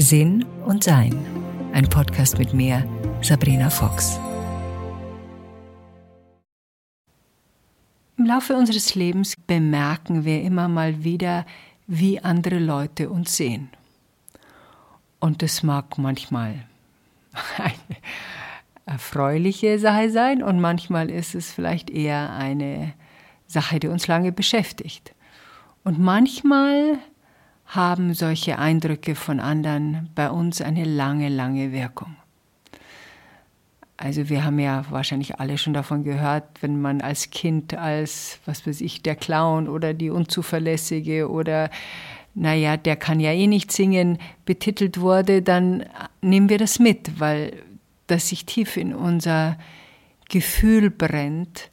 Sinn und Sein. Ein Podcast mit mir, Sabrina Fox. Im Laufe unseres Lebens bemerken wir immer mal wieder, wie andere Leute uns sehen. Und das mag manchmal eine erfreuliche Sache sein und manchmal ist es vielleicht eher eine Sache, die uns lange beschäftigt. Und manchmal haben solche Eindrücke von anderen bei uns eine lange, lange Wirkung. Also wir haben ja wahrscheinlich alle schon davon gehört, wenn man als Kind als, was weiß ich, der Clown oder die Unzuverlässige oder naja, der kann ja eh nicht singen, betitelt wurde, dann nehmen wir das mit, weil das sich tief in unser Gefühl brennt,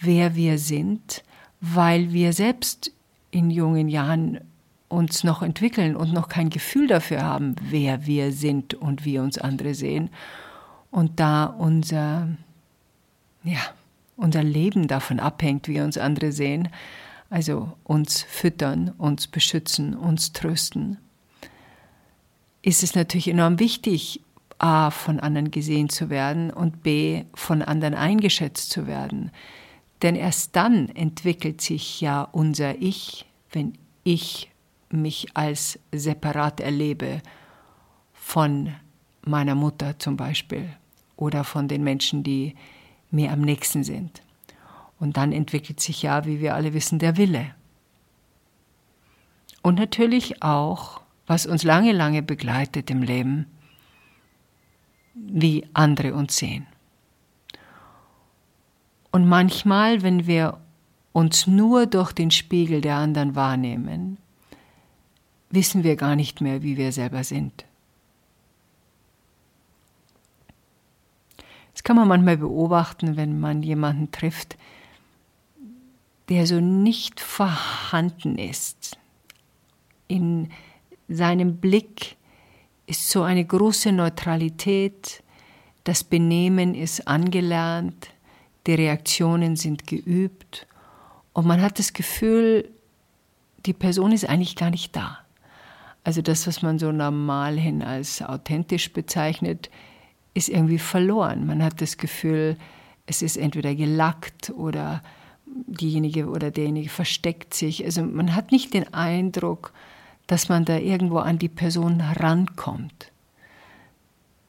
wer wir sind, weil wir selbst in jungen Jahren uns noch entwickeln und noch kein Gefühl dafür haben, wer wir sind und wie uns andere sehen. Und da unser, ja, unser Leben davon abhängt, wie uns andere sehen, also uns füttern, uns beschützen, uns trösten, ist es natürlich enorm wichtig, a, von anderen gesehen zu werden und b, von anderen eingeschätzt zu werden. Denn erst dann entwickelt sich ja unser Ich, wenn ich mich als separat erlebe von meiner Mutter zum Beispiel oder von den Menschen, die mir am nächsten sind. Und dann entwickelt sich ja, wie wir alle wissen, der Wille. Und natürlich auch, was uns lange, lange begleitet im Leben, wie andere uns sehen. Und manchmal, wenn wir uns nur durch den Spiegel der anderen wahrnehmen, wissen wir gar nicht mehr, wie wir selber sind. Das kann man manchmal beobachten, wenn man jemanden trifft, der so nicht vorhanden ist. In seinem Blick ist so eine große Neutralität, das Benehmen ist angelernt, die Reaktionen sind geübt und man hat das Gefühl, die Person ist eigentlich gar nicht da. Also das, was man so normal hin als authentisch bezeichnet, ist irgendwie verloren. Man hat das Gefühl, es ist entweder gelackt oder diejenige oder derjenige versteckt sich. Also man hat nicht den Eindruck, dass man da irgendwo an die Person rankommt.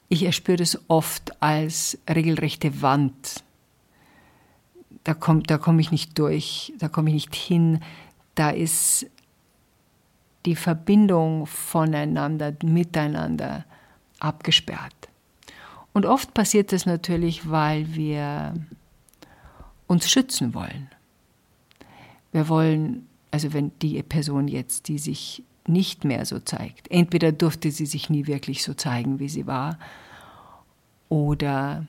Ich erspüre das oft als regelrechte Wand. Da komme da komm ich nicht durch, da komme ich nicht hin. Da ist die Verbindung voneinander, miteinander abgesperrt. Und oft passiert das natürlich, weil wir uns schützen wollen. Wir wollen, also wenn die Person jetzt, die sich nicht mehr so zeigt, entweder durfte sie sich nie wirklich so zeigen, wie sie war, oder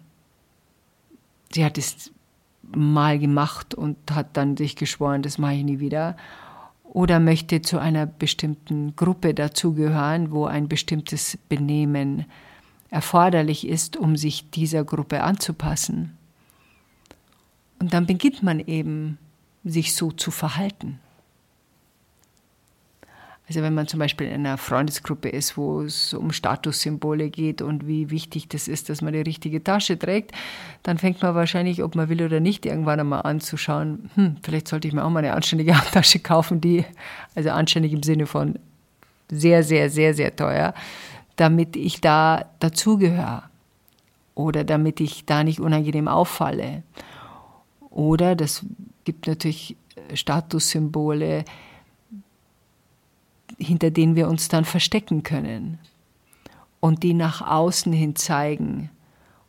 sie hat es mal gemacht und hat dann sich geschworen, das mache ich nie wieder, oder möchte zu einer bestimmten Gruppe dazugehören, wo ein bestimmtes Benehmen erforderlich ist, um sich dieser Gruppe anzupassen. Und dann beginnt man eben, sich so zu verhalten. Also wenn man zum Beispiel in einer Freundesgruppe ist, wo es um Statussymbole geht und wie wichtig das ist, dass man die richtige Tasche trägt, dann fängt man wahrscheinlich, ob man will oder nicht, irgendwann einmal an zu schauen, hm, vielleicht sollte ich mir auch mal eine anständige Handtasche kaufen, die, also anständig im Sinne von sehr, sehr, sehr, sehr teuer, damit ich da dazugehöre oder damit ich da nicht unangenehm auffalle. Oder das gibt natürlich Statussymbole, hinter denen wir uns dann verstecken können und die nach außen hin zeigen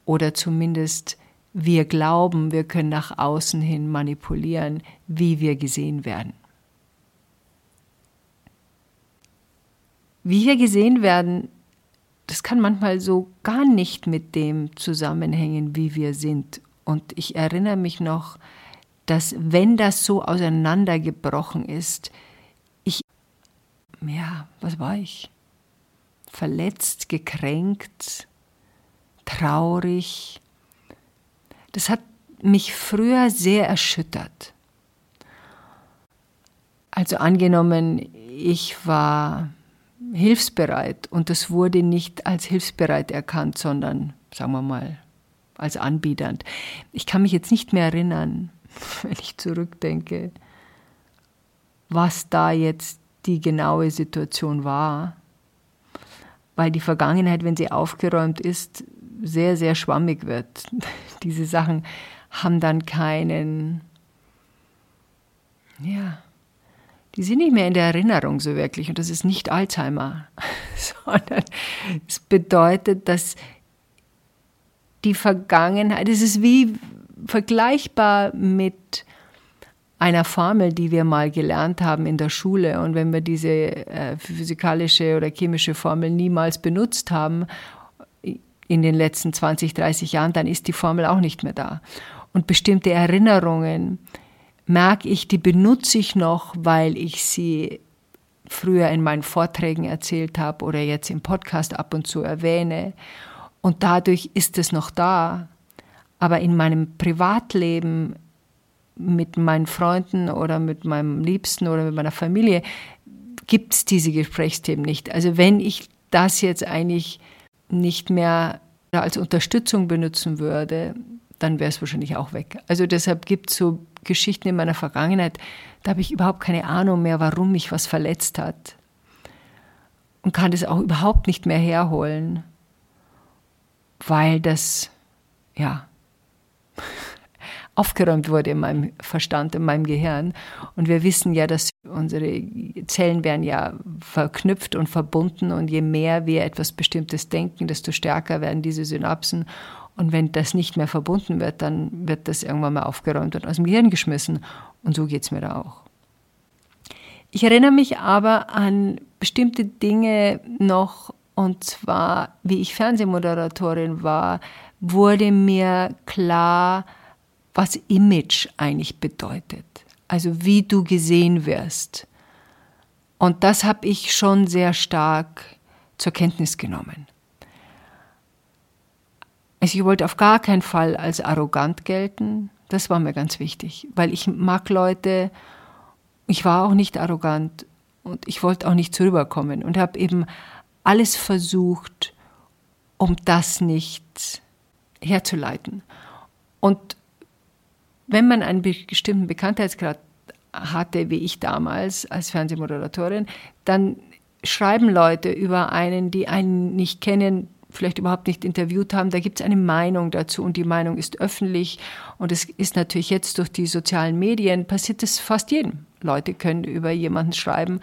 oder zumindest wir glauben, wir können nach außen hin manipulieren, wie wir gesehen werden. Wie wir gesehen werden, das kann manchmal so gar nicht mit dem zusammenhängen, wie wir sind. Und ich erinnere mich noch, dass wenn das so auseinandergebrochen ist, ja, was war ich? Verletzt, gekränkt, traurig. Das hat mich früher sehr erschüttert. Also angenommen, ich war hilfsbereit und das wurde nicht als hilfsbereit erkannt, sondern, sagen wir mal, als anbiedernd. Ich kann mich jetzt nicht mehr erinnern, wenn ich zurückdenke, was da jetzt die genaue Situation war, weil die Vergangenheit, wenn sie aufgeräumt ist, sehr, sehr schwammig wird. Diese Sachen haben dann keinen, ja, die sind nicht mehr in der Erinnerung so wirklich. Und das ist nicht Alzheimer, sondern es bedeutet, dass die Vergangenheit, es ist wie vergleichbar mit einer Formel, die wir mal gelernt haben in der Schule. Und wenn wir diese äh, physikalische oder chemische Formel niemals benutzt haben in den letzten 20, 30 Jahren, dann ist die Formel auch nicht mehr da. Und bestimmte Erinnerungen, merke ich, die benutze ich noch, weil ich sie früher in meinen Vorträgen erzählt habe oder jetzt im Podcast ab und zu erwähne. Und dadurch ist es noch da. Aber in meinem Privatleben mit meinen Freunden oder mit meinem Liebsten oder mit meiner Familie gibt es diese Gesprächsthemen nicht. Also wenn ich das jetzt eigentlich nicht mehr als Unterstützung benutzen würde, dann wäre es wahrscheinlich auch weg. Also deshalb gibt es so Geschichten in meiner Vergangenheit, da habe ich überhaupt keine Ahnung mehr, warum mich was verletzt hat. Und kann das auch überhaupt nicht mehr herholen, weil das, ja, aufgeräumt wurde in meinem Verstand, in meinem Gehirn. Und wir wissen ja, dass unsere Zellen werden ja verknüpft und verbunden und je mehr wir etwas Bestimmtes denken, desto stärker werden diese Synapsen und wenn das nicht mehr verbunden wird, dann wird das irgendwann mal aufgeräumt und aus dem Gehirn geschmissen. Und so geht es mir da auch. Ich erinnere mich aber an bestimmte Dinge noch, und zwar, wie ich Fernsehmoderatorin war, wurde mir klar, was Image eigentlich bedeutet. Also wie du gesehen wirst. Und das habe ich schon sehr stark zur Kenntnis genommen. Also ich wollte auf gar keinen Fall als arrogant gelten. Das war mir ganz wichtig, weil ich mag Leute, ich war auch nicht arrogant und ich wollte auch nicht zurückkommen und habe eben alles versucht, um das nicht herzuleiten. Und wenn man einen bestimmten Bekanntheitsgrad hatte, wie ich damals als Fernsehmoderatorin, dann schreiben Leute über einen, die einen nicht kennen, vielleicht überhaupt nicht interviewt haben, da gibt es eine Meinung dazu und die Meinung ist öffentlich und es ist natürlich jetzt durch die sozialen Medien passiert es fast jedem. Leute können über jemanden schreiben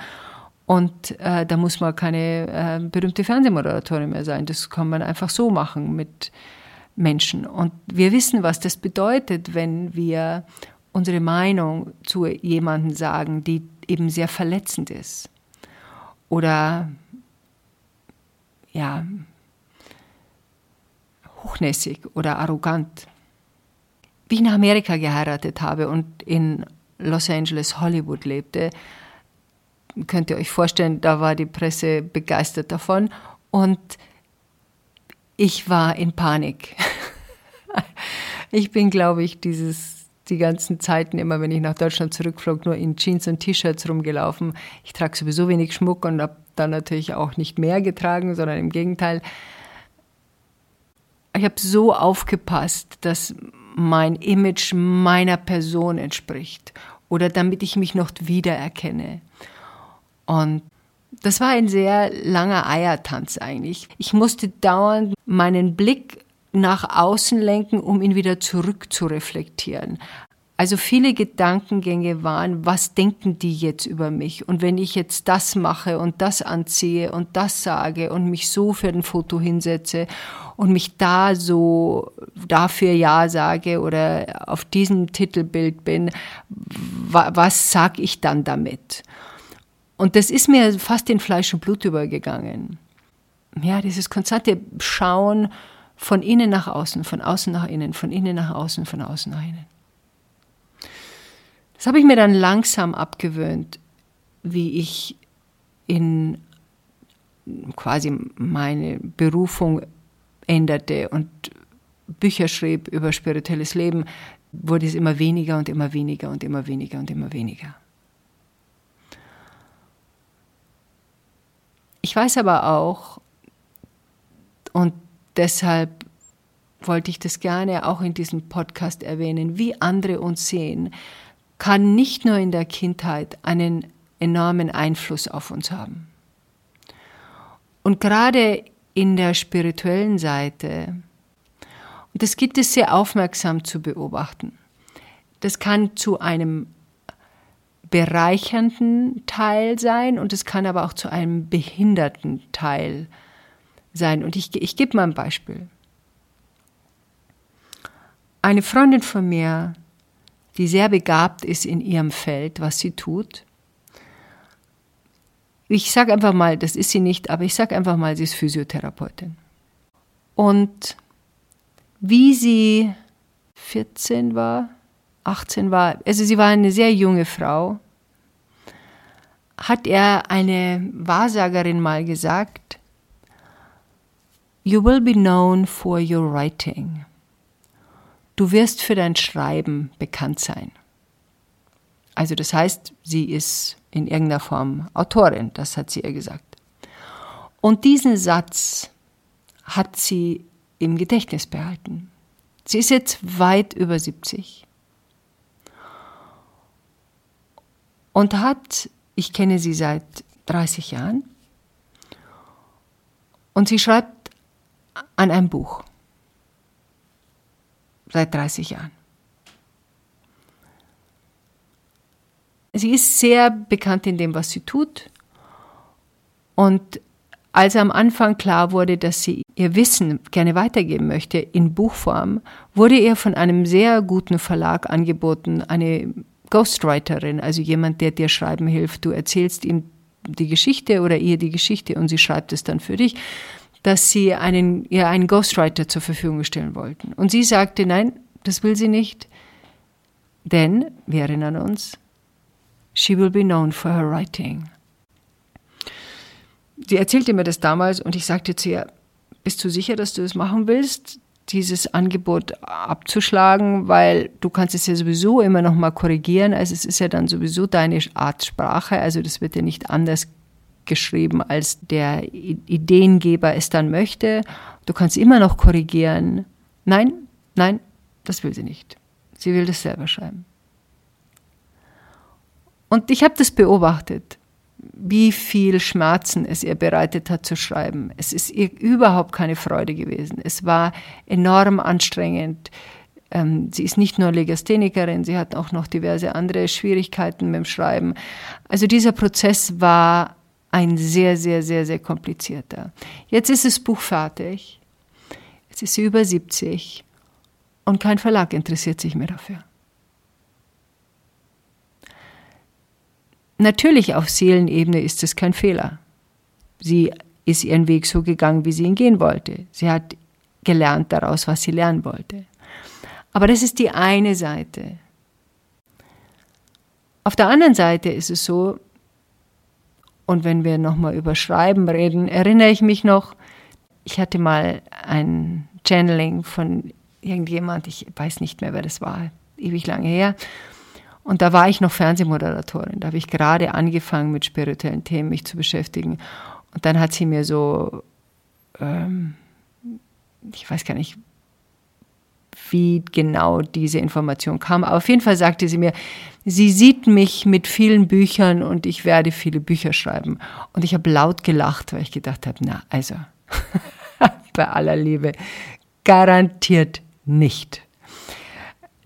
und äh, da muss man keine äh, berühmte Fernsehmoderatorin mehr sein. Das kann man einfach so machen mit Menschen. Und wir wissen, was das bedeutet, wenn wir unsere Meinung zu jemandem sagen, die eben sehr verletzend ist. Oder ja, hochnäsig oder arrogant. Wie ich nach Amerika geheiratet habe und in Los Angeles, Hollywood lebte, könnt ihr euch vorstellen, da war die Presse begeistert davon und ich war in Panik. Ich bin, glaube ich, dieses, die ganzen Zeiten immer, wenn ich nach Deutschland zurückflog, nur in Jeans und T-Shirts rumgelaufen. Ich trage sowieso wenig Schmuck und habe dann natürlich auch nicht mehr getragen, sondern im Gegenteil ich habe so aufgepasst, dass mein Image meiner Person entspricht oder damit ich mich noch wiedererkenne. Und das war ein sehr langer Eiertanz eigentlich. Ich musste dauernd meinen Blick nach außen lenken, um ihn wieder zurück zu reflektieren. Also viele Gedankengänge waren, was denken die jetzt über mich? Und wenn ich jetzt das mache und das anziehe und das sage und mich so für ein Foto hinsetze und mich da so dafür Ja sage oder auf diesem Titelbild bin, was sag ich dann damit? Und das ist mir fast in Fleisch und Blut übergegangen. Ja, dieses konstante Schauen von innen nach außen, von außen nach innen, von innen nach außen, von außen nach innen. Das habe ich mir dann langsam abgewöhnt, wie ich in quasi meine Berufung änderte und Bücher schrieb über spirituelles Leben, wurde es immer weniger und immer weniger und immer weniger und immer weniger. Ich weiß aber auch, und deshalb wollte ich das gerne auch in diesem Podcast erwähnen, wie andere uns sehen, kann nicht nur in der Kindheit einen enormen Einfluss auf uns haben. Und gerade in der spirituellen Seite, und das gibt es sehr aufmerksam zu beobachten, das kann zu einem bereichernden Teil sein und es kann aber auch zu einem behinderten Teil sein. Und ich, ich gebe mal ein Beispiel. Eine Freundin von mir, die sehr begabt ist in ihrem Feld, was sie tut, ich sage einfach mal, das ist sie nicht, aber ich sage einfach mal, sie ist Physiotherapeutin. Und wie sie 14 war, 18 war, also sie war eine sehr junge Frau, hat er eine Wahrsagerin mal gesagt, You will be known for your writing. Du wirst für dein Schreiben bekannt sein. Also das heißt, sie ist in irgendeiner Form Autorin, das hat sie ihr gesagt. Und diesen Satz hat sie im Gedächtnis behalten. Sie ist jetzt weit über 70 und hat, ich kenne sie seit 30 Jahren, und sie schreibt an einem Buch seit 30 Jahren. Sie ist sehr bekannt in dem, was sie tut. Und als am Anfang klar wurde, dass sie ihr Wissen gerne weitergeben möchte in Buchform, wurde ihr von einem sehr guten Verlag angeboten, eine Ghostwriterin, also jemand, der dir schreiben hilft. Du erzählst ihm die Geschichte oder ihr die Geschichte und sie schreibt es dann für dich, dass sie einen, ihr einen Ghostwriter zur Verfügung stellen wollten. Und sie sagte, nein, das will sie nicht, denn, wir erinnern uns, she will be known for her writing. Sie erzählte mir das damals und ich sagte zu ihr, bist du sicher, dass du das machen willst? dieses Angebot abzuschlagen, weil du kannst es ja sowieso immer noch mal korrigieren. Also es ist ja dann sowieso deine Art Sprache. Also das wird ja nicht anders geschrieben, als der Ideengeber es dann möchte. Du kannst immer noch korrigieren. Nein, nein, das will sie nicht. Sie will das selber schreiben. Und ich habe das beobachtet wie viel Schmerzen es ihr bereitet hat zu schreiben. Es ist ihr überhaupt keine Freude gewesen. Es war enorm anstrengend. Ähm, sie ist nicht nur Legasthenikerin, sie hat auch noch diverse andere Schwierigkeiten mit dem Schreiben. Also dieser Prozess war ein sehr, sehr, sehr, sehr komplizierter. Jetzt ist das Buch fertig. Jetzt ist sie über 70 und kein Verlag interessiert sich mehr dafür. Natürlich auf Seelenebene ist es kein Fehler. Sie ist ihren Weg so gegangen, wie sie ihn gehen wollte. Sie hat gelernt daraus, was sie lernen wollte. Aber das ist die eine Seite. Auf der anderen Seite ist es so, und wenn wir nochmal über Schreiben reden, erinnere ich mich noch, ich hatte mal ein Channeling von irgendjemand, ich weiß nicht mehr, wer das war, ewig lange her. Und da war ich noch Fernsehmoderatorin. Da habe ich gerade angefangen, mit spirituellen Themen mich zu beschäftigen. Und dann hat sie mir so, ähm, ich weiß gar nicht, wie genau diese Information kam. Aber auf jeden Fall sagte sie mir, sie sieht mich mit vielen Büchern und ich werde viele Bücher schreiben. Und ich habe laut gelacht, weil ich gedacht habe, na, also, bei aller Liebe, garantiert nicht.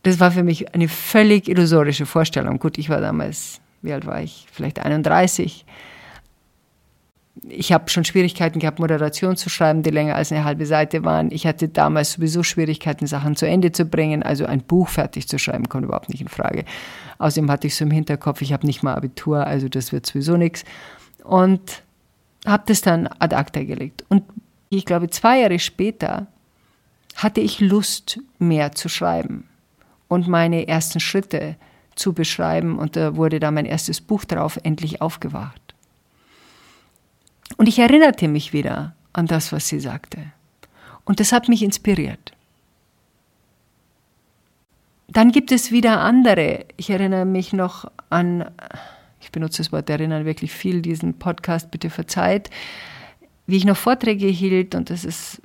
Das war für mich eine völlig illusorische Vorstellung. Gut, ich war damals, wie alt war ich? Vielleicht 31. Ich habe schon Schwierigkeiten gehabt, Moderation zu schreiben, die länger als eine halbe Seite waren. Ich hatte damals sowieso Schwierigkeiten, Sachen zu Ende zu bringen. Also ein Buch fertig zu schreiben, kommt überhaupt nicht in Frage. Außerdem hatte ich so im Hinterkopf, ich habe nicht mal Abitur, also das wird sowieso nichts. Und habe das dann ad acta gelegt. Und ich glaube, zwei Jahre später hatte ich Lust, mehr zu schreiben und meine ersten Schritte zu beschreiben. Und da wurde da mein erstes Buch drauf, endlich aufgewacht. Und ich erinnerte mich wieder an das, was sie sagte. Und das hat mich inspiriert. Dann gibt es wieder andere. Ich erinnere mich noch an, ich benutze das Wort erinnern wirklich viel, diesen Podcast bitte verzeiht, wie ich noch Vorträge hielt, und das ist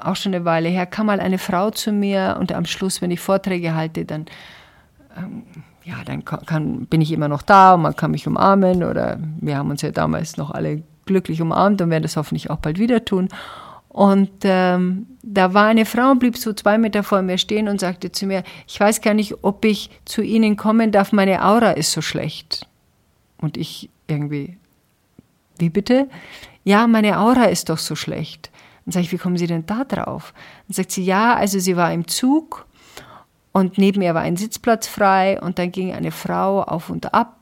auch schon eine Weile her, kam mal eine Frau zu mir und am Schluss, wenn ich Vorträge halte, dann, ähm, ja, dann kann, bin ich immer noch da und man kann mich umarmen oder wir haben uns ja damals noch alle glücklich umarmt und werden das hoffentlich auch bald wieder tun. Und ähm, da war eine Frau blieb so zwei Meter vor mir stehen und sagte zu mir, ich weiß gar nicht, ob ich zu Ihnen kommen darf, meine Aura ist so schlecht. Und ich irgendwie, wie bitte? Ja, meine Aura ist doch so schlecht. Dann sage ich, wie kommen Sie denn da drauf? Dann sagt sie, ja, also sie war im Zug und neben ihr war ein Sitzplatz frei und dann ging eine Frau auf und ab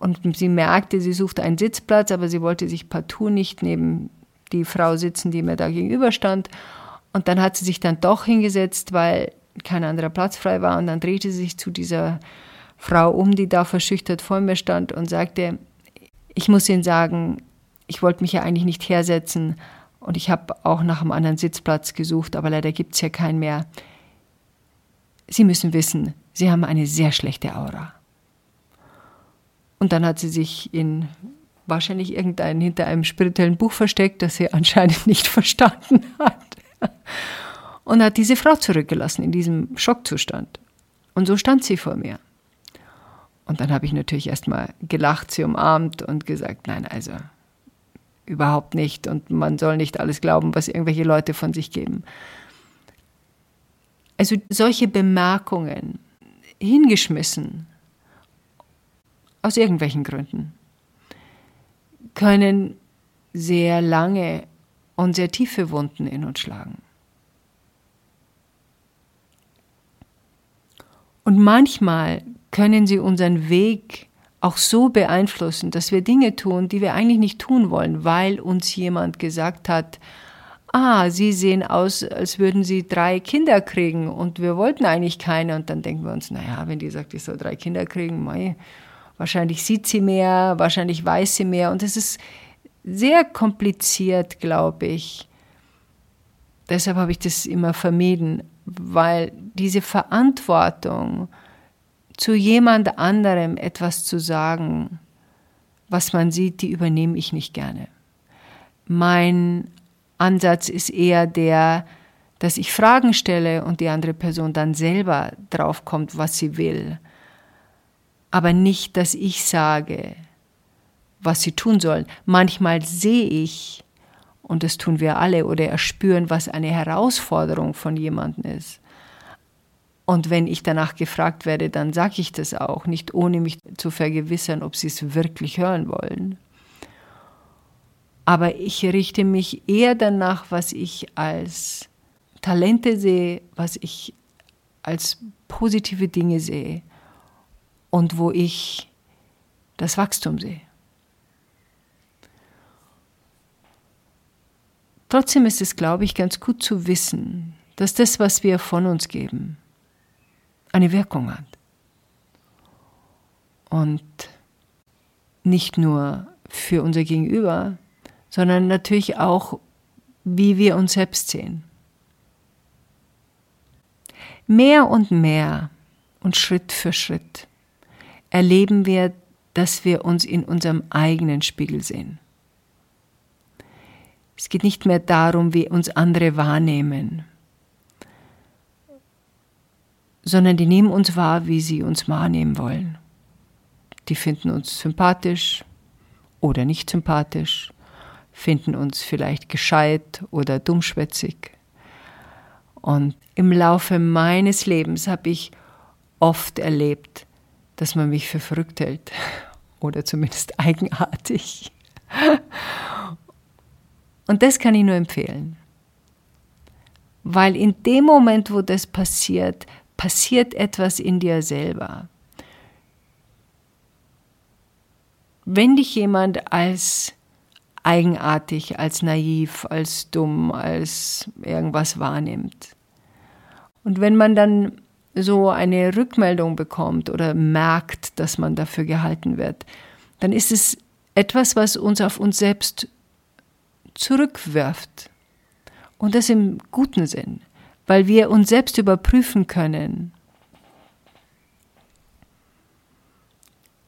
und sie merkte, sie suchte einen Sitzplatz, aber sie wollte sich partout nicht neben die Frau sitzen, die mir da gegenüberstand. Und dann hat sie sich dann doch hingesetzt, weil kein anderer Platz frei war. Und dann drehte sie sich zu dieser Frau um, die da verschüchtert vor mir stand und sagte, ich muss Ihnen sagen, ich wollte mich ja eigentlich nicht hersetzen und ich habe auch nach einem anderen Sitzplatz gesucht, aber leider gibt es hier keinen mehr. Sie müssen wissen, Sie haben eine sehr schlechte Aura. Und dann hat sie sich in wahrscheinlich irgendein hinter einem spirituellen Buch versteckt, das sie anscheinend nicht verstanden hat. Und hat diese Frau zurückgelassen in diesem Schockzustand. Und so stand sie vor mir. Und dann habe ich natürlich erstmal gelacht, sie umarmt und gesagt, nein, also überhaupt nicht. Und man soll nicht alles glauben, was irgendwelche Leute von sich geben. Also solche Bemerkungen hingeschmissen, aus irgendwelchen Gründen können sehr lange und sehr tiefe Wunden in uns schlagen. Und manchmal können sie unseren Weg auch so beeinflussen, dass wir Dinge tun, die wir eigentlich nicht tun wollen, weil uns jemand gesagt hat, ah, Sie sehen aus, als würden Sie drei Kinder kriegen und wir wollten eigentlich keine. Und dann denken wir uns, naja, wenn die sagt, ich soll drei Kinder kriegen, mei, Wahrscheinlich sieht sie mehr, wahrscheinlich weiß sie mehr. Und es ist sehr kompliziert, glaube ich. Deshalb habe ich das immer vermieden, weil diese Verantwortung, zu jemand anderem etwas zu sagen, was man sieht, die übernehme ich nicht gerne. Mein Ansatz ist eher der, dass ich Fragen stelle und die andere Person dann selber draufkommt, was sie will aber nicht, dass ich sage, was sie tun sollen. Manchmal sehe ich, und das tun wir alle, oder erspüren, was eine Herausforderung von jemandem ist. Und wenn ich danach gefragt werde, dann sage ich das auch, nicht ohne mich zu vergewissern, ob sie es wirklich hören wollen. Aber ich richte mich eher danach, was ich als Talente sehe, was ich als positive Dinge sehe und wo ich das Wachstum sehe. Trotzdem ist es, glaube ich, ganz gut zu wissen, dass das, was wir von uns geben, eine Wirkung hat. Und nicht nur für unser Gegenüber, sondern natürlich auch, wie wir uns selbst sehen. Mehr und mehr und Schritt für Schritt erleben wir, dass wir uns in unserem eigenen Spiegel sehen. Es geht nicht mehr darum, wie uns andere wahrnehmen, sondern die nehmen uns wahr, wie sie uns wahrnehmen wollen. Die finden uns sympathisch oder nicht sympathisch, finden uns vielleicht gescheit oder dummschwätzig. Und im Laufe meines Lebens habe ich oft erlebt, dass man mich für verrückt hält oder zumindest eigenartig. Und das kann ich nur empfehlen. Weil in dem Moment, wo das passiert, passiert etwas in dir selber. Wenn dich jemand als eigenartig, als naiv, als dumm, als irgendwas wahrnimmt, und wenn man dann so eine Rückmeldung bekommt oder merkt, dass man dafür gehalten wird, dann ist es etwas, was uns auf uns selbst zurückwirft. Und das im guten Sinn, weil wir uns selbst überprüfen können,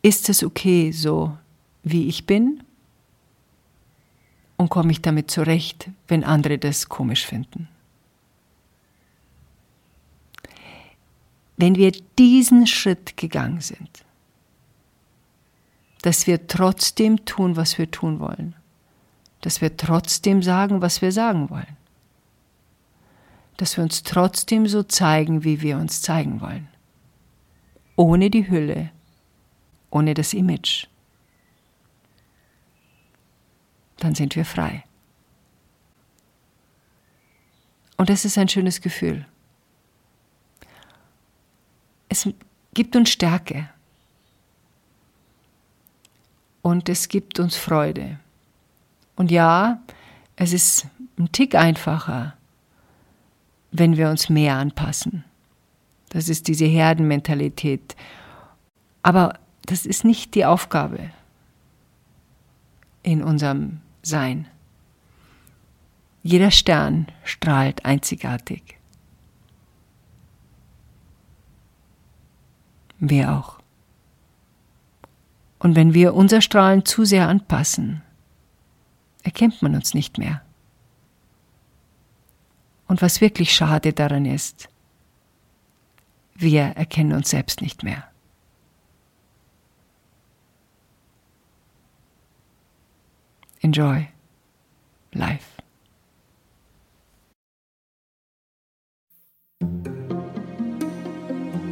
ist es okay so, wie ich bin und komme ich damit zurecht, wenn andere das komisch finden. Wenn wir diesen Schritt gegangen sind, dass wir trotzdem tun, was wir tun wollen, dass wir trotzdem sagen, was wir sagen wollen, dass wir uns trotzdem so zeigen, wie wir uns zeigen wollen, ohne die Hülle, ohne das Image, dann sind wir frei. Und das ist ein schönes Gefühl. Es gibt uns Stärke und es gibt uns Freude. Und ja, es ist ein Tick einfacher, wenn wir uns mehr anpassen. Das ist diese Herdenmentalität. Aber das ist nicht die Aufgabe in unserem Sein. Jeder Stern strahlt einzigartig. Wir auch. Und wenn wir unser Strahlen zu sehr anpassen, erkennt man uns nicht mehr. Und was wirklich schade daran ist, wir erkennen uns selbst nicht mehr. Enjoy life.